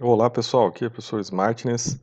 Olá pessoal, aqui é o professor Smartness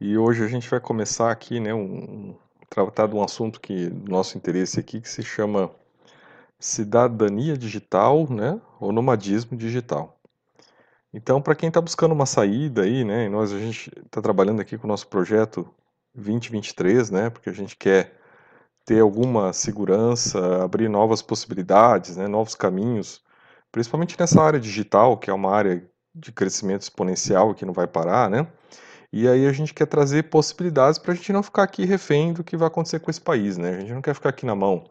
e hoje a gente vai começar aqui, né, um, tratar de um assunto que nosso interesse aqui que se chama cidadania digital, né, ou nomadismo digital. Então, para quem está buscando uma saída aí, né, nós a gente está trabalhando aqui com o nosso projeto 2023, né, porque a gente quer ter alguma segurança, abrir novas possibilidades, né, novos caminhos, principalmente nessa área digital, que é uma área de crescimento exponencial que não vai parar, né? E aí a gente quer trazer possibilidades para a gente não ficar aqui refém do que vai acontecer com esse país, né? A gente não quer ficar aqui na mão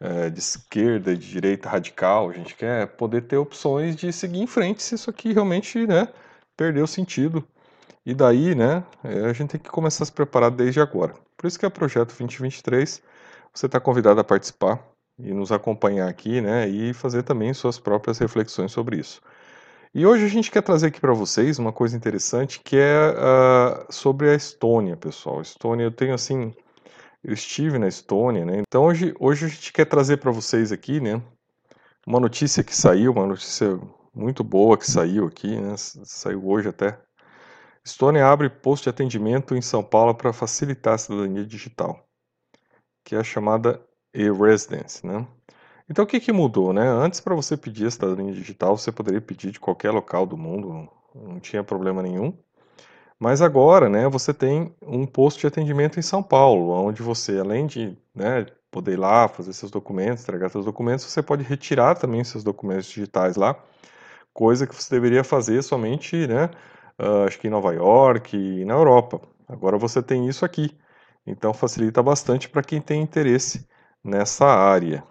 é, de esquerda, de direita radical, a gente quer poder ter opções de seguir em frente se isso aqui realmente, né, perdeu sentido. E daí, né, é, a gente tem que começar a se preparar desde agora. Por isso que é o Projeto 2023, você está convidado a participar e nos acompanhar aqui, né, e fazer também suas próprias reflexões sobre isso. E hoje a gente quer trazer aqui para vocês uma coisa interessante que é uh, sobre a Estônia, pessoal. Estônia, eu tenho assim, eu estive na Estônia, né? Então hoje, hoje a gente quer trazer para vocês aqui, né, uma notícia que saiu, uma notícia muito boa que saiu aqui, né? Saiu hoje até. Estônia abre posto de atendimento em São Paulo para facilitar a cidadania digital, que é a chamada e-residence, né? Então o que, que mudou, né? Antes para você pedir a cidadania digital, você poderia pedir de qualquer local do mundo, não tinha problema nenhum. Mas agora, né, você tem um posto de atendimento em São Paulo, onde você, além de né, poder ir lá fazer seus documentos, entregar seus documentos, você pode retirar também seus documentos digitais lá, coisa que você deveria fazer somente, né, uh, acho que em Nova York e na Europa. Agora você tem isso aqui, então facilita bastante para quem tem interesse nessa área.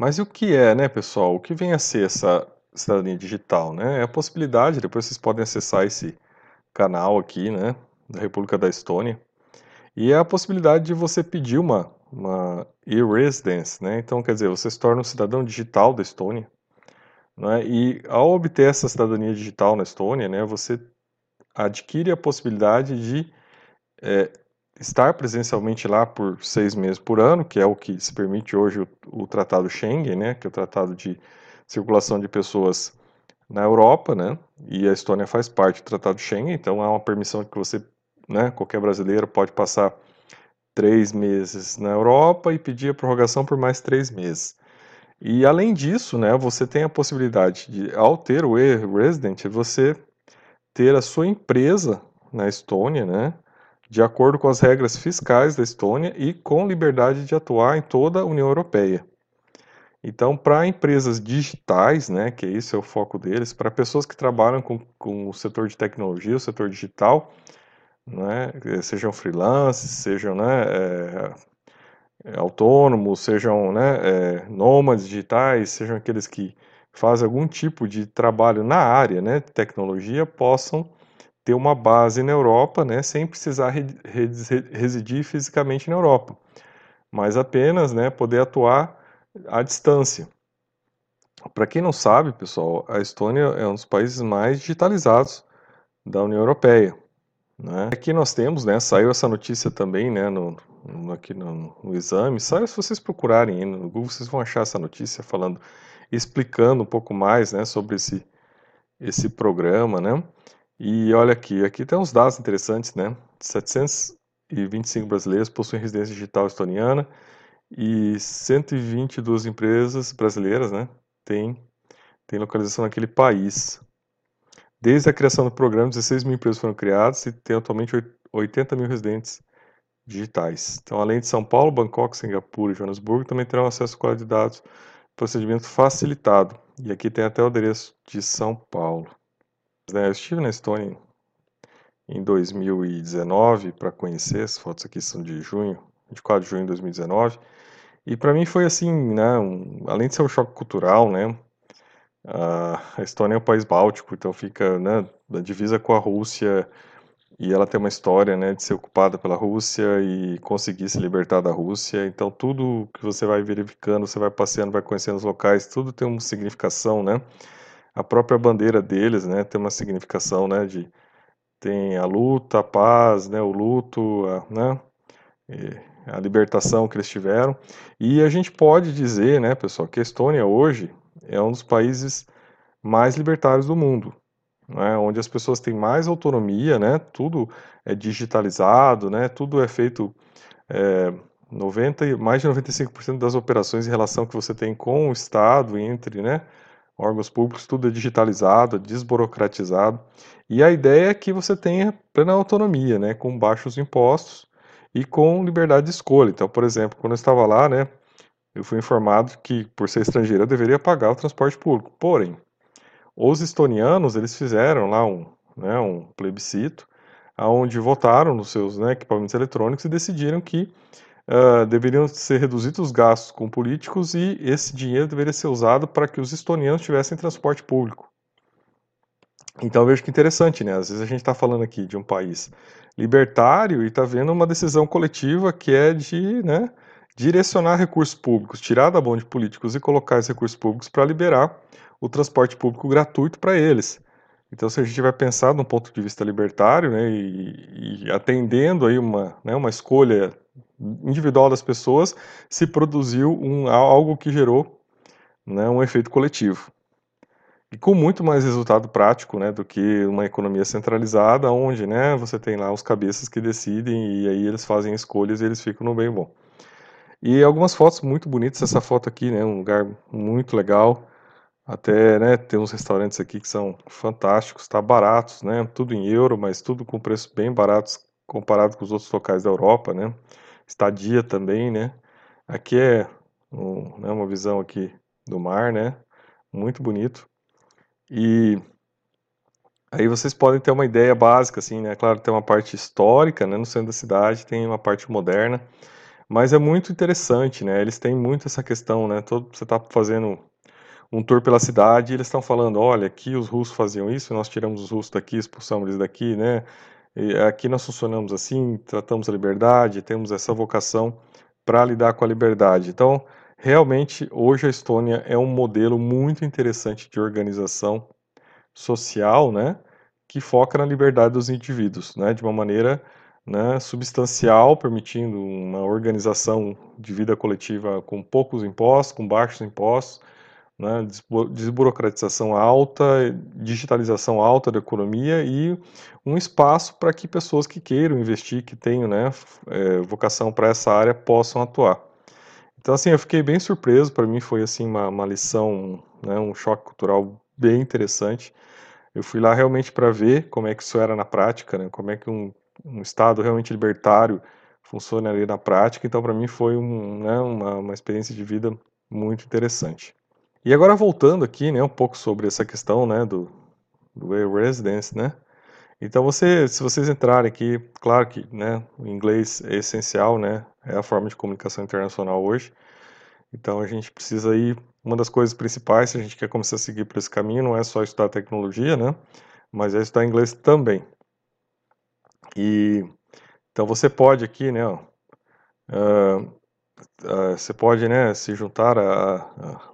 Mas e o que é, né, pessoal? O que vem a ser essa cidadania digital, né? É a possibilidade, depois vocês podem acessar esse canal aqui, né, da República da Estônia, e é a possibilidade de você pedir uma, uma e-residence, né? Então, quer dizer, você se torna um cidadão digital da Estônia, né? E ao obter essa cidadania digital na Estônia, né, você adquire a possibilidade de é, estar presencialmente lá por seis meses por ano, que é o que se permite hoje o, o Tratado Schengen, né, que é o Tratado de Circulação de Pessoas na Europa, né, e a Estônia faz parte do Tratado Schengen, então há uma permissão que você, né, qualquer brasileiro pode passar três meses na Europa e pedir a prorrogação por mais três meses. E além disso, né, você tem a possibilidade de, ao ter o e-resident, você ter a sua empresa na Estônia, né, de acordo com as regras fiscais da Estônia e com liberdade de atuar em toda a União Europeia. Então, para empresas digitais, né, que esse é o foco deles, para pessoas que trabalham com, com o setor de tecnologia, o setor digital, né, sejam freelancers, sejam né, é, autônomos, sejam né, é, nômades digitais, sejam aqueles que fazem algum tipo de trabalho na área né, de tecnologia, possam ter uma base na Europa, né, sem precisar re, re, residir fisicamente na Europa, mas apenas né, poder atuar à distância. Para quem não sabe, pessoal, a Estônia é um dos países mais digitalizados da União Europeia. Né? Aqui nós temos, né, saiu essa notícia também né, no, no aqui no, no, exame, saiu se vocês procurarem no Google, vocês vão achar essa notícia falando, explicando um pouco mais né, sobre esse, esse programa, né? E olha aqui, aqui tem uns dados interessantes, né? 725 brasileiros possuem residência digital estoniana e 122 empresas brasileiras, né, têm, têm localização naquele país. Desde a criação do programa, 16 mil empresas foram criadas e tem atualmente 80 mil residentes digitais. Então, além de São Paulo, Bangkok, Singapura e Joanesburgo, também terão acesso à qualidade de dados, procedimento facilitado. E aqui tem até o endereço de São Paulo. Né? Eu estive na Estônia em 2019 para conhecer, as fotos aqui são de junho, 24 de junho de 2019, e para mim foi assim, né, um, além de ser um choque cultural, né, a Estônia é um país báltico, então fica né, da divisa com a Rússia, e ela tem uma história né, de ser ocupada pela Rússia e conseguir se libertar da Rússia, então tudo que você vai verificando, você vai passeando, vai conhecendo os locais, tudo tem uma significação, né, a própria bandeira deles, né, tem uma significação, né, de tem a luta, a paz, né, o luto, a, né, a libertação que eles tiveram. E a gente pode dizer, né, pessoal, que a Estônia hoje é um dos países mais libertários do mundo. né, onde as pessoas têm mais autonomia, né, tudo é digitalizado, né, tudo é feito é, 90, mais de 95% das operações em relação que você tem com o Estado, entre né, órgãos públicos, tudo é digitalizado, desburocratizado. E a ideia é que você tenha plena autonomia, né, com baixos impostos e com liberdade de escolha. Então, por exemplo, quando eu estava lá, né, eu fui informado que, por ser estrangeiro, eu deveria pagar o transporte público. Porém, os estonianos, eles fizeram lá um, né, um plebiscito, onde votaram nos seus né, equipamentos eletrônicos e decidiram que uh, deveriam ser reduzidos os gastos com políticos e esse dinheiro deveria ser usado para que os estonianos tivessem transporte público. Então vejo que interessante, né? Às vezes a gente está falando aqui de um país libertário e está vendo uma decisão coletiva que é de né, direcionar recursos públicos, tirar da mão de políticos e colocar esses recursos públicos para liberar o transporte público gratuito para eles. Então, se a gente vai pensar de um ponto de vista libertário, né, e, e atendendo aí uma, né, uma escolha individual das pessoas, se produziu um, algo que gerou né, um efeito coletivo. E com muito mais resultado prático né, do que uma economia centralizada, onde né, você tem lá os cabeças que decidem e aí eles fazem escolhas e eles ficam no bem bom. E algumas fotos muito bonitas, essa foto aqui, né, um lugar muito legal, até, né, tem uns restaurantes aqui que são fantásticos, tá baratos, né, tudo em euro, mas tudo com preços bem baratos comparado com os outros locais da Europa, né, estadia também, né, aqui é um, né, uma visão aqui do mar, né, muito bonito, e aí vocês podem ter uma ideia básica, assim, né, claro, tem uma parte histórica, né, no centro da cidade, tem uma parte moderna, mas é muito interessante, né, eles têm muito essa questão, né, todo, você está fazendo um tour pela cidade e eles estão falando, olha, aqui os russos faziam isso, nós tiramos os russos daqui, expulsamos eles daqui, né? Aqui nós funcionamos assim, tratamos a liberdade, temos essa vocação para lidar com a liberdade. Então, realmente, hoje a Estônia é um modelo muito interessante de organização social, né? Que foca na liberdade dos indivíduos, né? De uma maneira né, substancial, permitindo uma organização de vida coletiva com poucos impostos, com baixos impostos, né, desburocratização alta, digitalização alta da economia e um espaço para que pessoas que queiram investir, que tenham né, é, vocação para essa área, possam atuar. Então, assim, eu fiquei bem surpreso, para mim foi assim uma, uma lição, né, um choque cultural bem interessante. Eu fui lá realmente para ver como é que isso era na prática, né, como é que um, um Estado realmente libertário funciona ali na prática. Então, para mim foi um, né, uma, uma experiência de vida muito interessante. E agora voltando aqui, né, um pouco sobre essa questão, né, do, do e-residence, né, então você, se vocês entrarem aqui, claro que, né, o inglês é essencial, né, é a forma de comunicação internacional hoje, então a gente precisa ir, uma das coisas principais, se a gente quer começar a seguir por esse caminho, não é só estudar tecnologia, né, mas é estudar inglês também. E, então você pode aqui, né, ó, uh, uh, você pode né, se juntar à,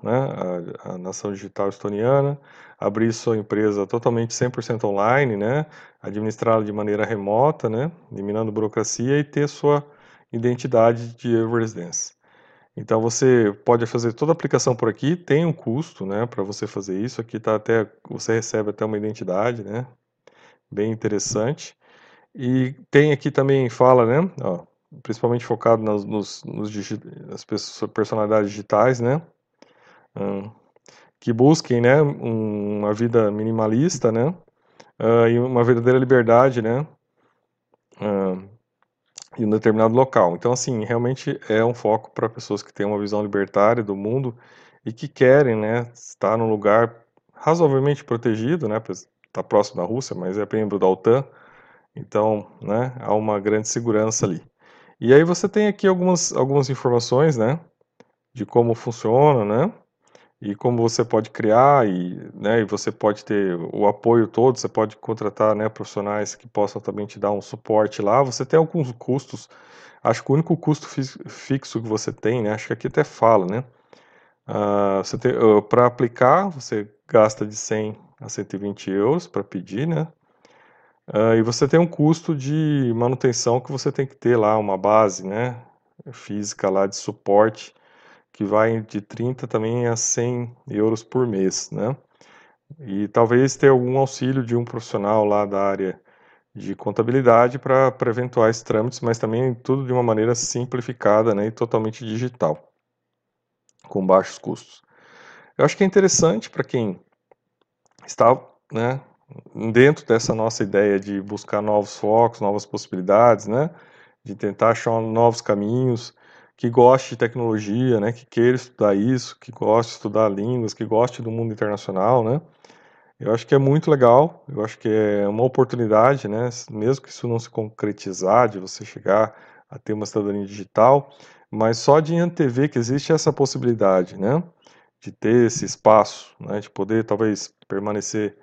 né, nação digital estoniana, abrir sua empresa totalmente 100% online, né, administrá-la de maneira remota, né, eliminando burocracia e ter sua identidade de residência. Então você pode fazer toda a aplicação por aqui, tem um custo, né, para você fazer isso. Aqui tá até você recebe até uma identidade, né, bem interessante. E tem aqui também fala, né, ó, principalmente focado nas, nos, nos nas personalidades digitais, né? Um, que busquem, né, uma vida minimalista, né? Uh, e uma verdadeira liberdade, né? Uh, em um determinado local. Então, assim, realmente é um foco para pessoas que têm uma visão libertária do mundo e que querem, né, estar num lugar razoavelmente protegido, né? Está próximo da Rússia, mas é membro da OTAN. Então, né, há uma grande segurança ali. E aí você tem aqui algumas, algumas informações, né, de como funciona, né, e como você pode criar e, né, e você pode ter o apoio todo, você pode contratar, né, profissionais que possam também te dar um suporte lá. Você tem alguns custos, acho que o único custo fixo que você tem, né, acho que aqui até fala, né, uh, uh, para aplicar você gasta de 100 a 120 euros para pedir, né, Uh, e você tem um custo de manutenção que você tem que ter lá, uma base né, física lá de suporte, que vai de 30 também a 100 euros por mês. Né? e talvez ter algum auxílio de um profissional lá da área de contabilidade para eventuais trâmites, mas também tudo de uma maneira simplificada né, e totalmente digital, com baixos custos. Eu acho que é interessante para quem está né, dentro dessa nossa ideia de buscar novos focos, novas possibilidades, né, de tentar achar novos caminhos, que goste de tecnologia, né, que queira estudar isso, que goste de estudar línguas, que goste do mundo internacional, né, eu acho que é muito legal, eu acho que é uma oportunidade, né? Mesmo que isso não se concretizar, de você chegar a ter uma cidadania digital, mas só de antever que existe essa possibilidade, né? De ter esse espaço, né? De poder talvez permanecer,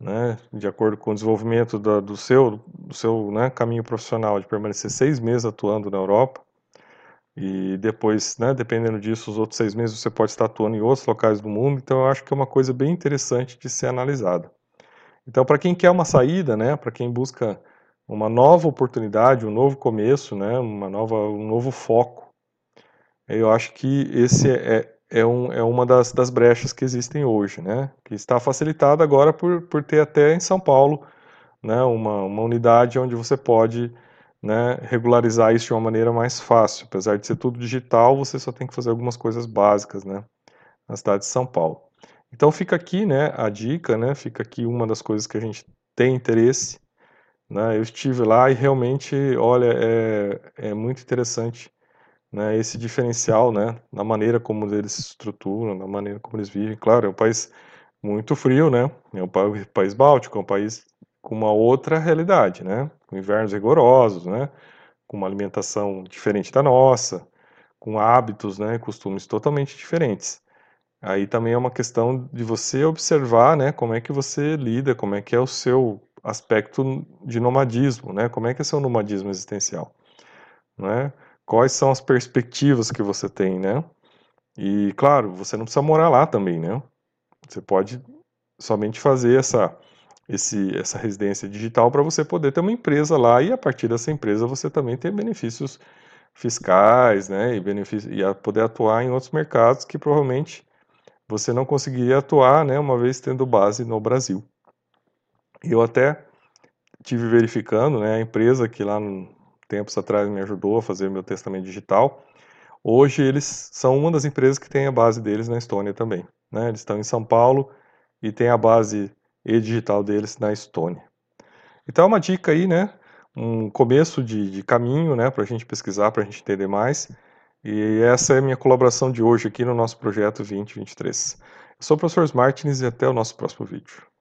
né? De acordo com o desenvolvimento da, do seu, do seu né? caminho profissional, de permanecer seis meses atuando na Europa, e depois, né, dependendo disso, os outros seis meses você pode estar atuando em outros locais do mundo. Então, eu acho que é uma coisa bem interessante de ser analisada. Então, para quem quer uma saída, né, para quem busca uma nova oportunidade, um novo começo, né, uma nova, um novo foco, eu acho que esse é, é, um, é uma das, das brechas que existem hoje, né, que está facilitada agora por, por ter até em São Paulo né, uma, uma unidade onde você pode né, regularizar isso de uma maneira mais fácil. Apesar de ser tudo digital, você só tem que fazer algumas coisas básicas, né, na cidade de São Paulo. Então fica aqui, né, a dica, né, fica aqui uma das coisas que a gente tem interesse, né, eu estive lá e realmente, olha, é, é muito interessante, né, esse diferencial, né, na maneira como eles se estruturam, na maneira como eles vivem. Claro, é um país muito frio, né, é um país báltico, é um país com uma outra realidade, né? Com invernos rigorosos, né? Com uma alimentação diferente da nossa, com hábitos, né? Costumes totalmente diferentes. Aí também é uma questão de você observar, né? Como é que você lida, como é que é o seu aspecto de nomadismo, né? Como é que é seu nomadismo existencial, né? Quais são as perspectivas que você tem, né? E claro, você não precisa morar lá também, né? Você pode somente fazer essa esse, essa residência digital para você poder ter uma empresa lá e a partir dessa empresa você também ter benefícios fiscais, né, e, benefício, e poder atuar em outros mercados que provavelmente você não conseguiria atuar, né, uma vez tendo base no Brasil. Eu até tive verificando, né, a empresa que lá tempos atrás me ajudou a fazer meu testamento digital, hoje eles são uma das empresas que tem a base deles na Estônia também, né, eles estão em São Paulo e tem a base e digital deles na Estônia. Então é uma dica aí, né? Um começo de, de caminho, né? Para a gente pesquisar, para a gente entender mais. E essa é a minha colaboração de hoje aqui no nosso projeto 2023. Eu sou o professor Martins e até o nosso próximo vídeo.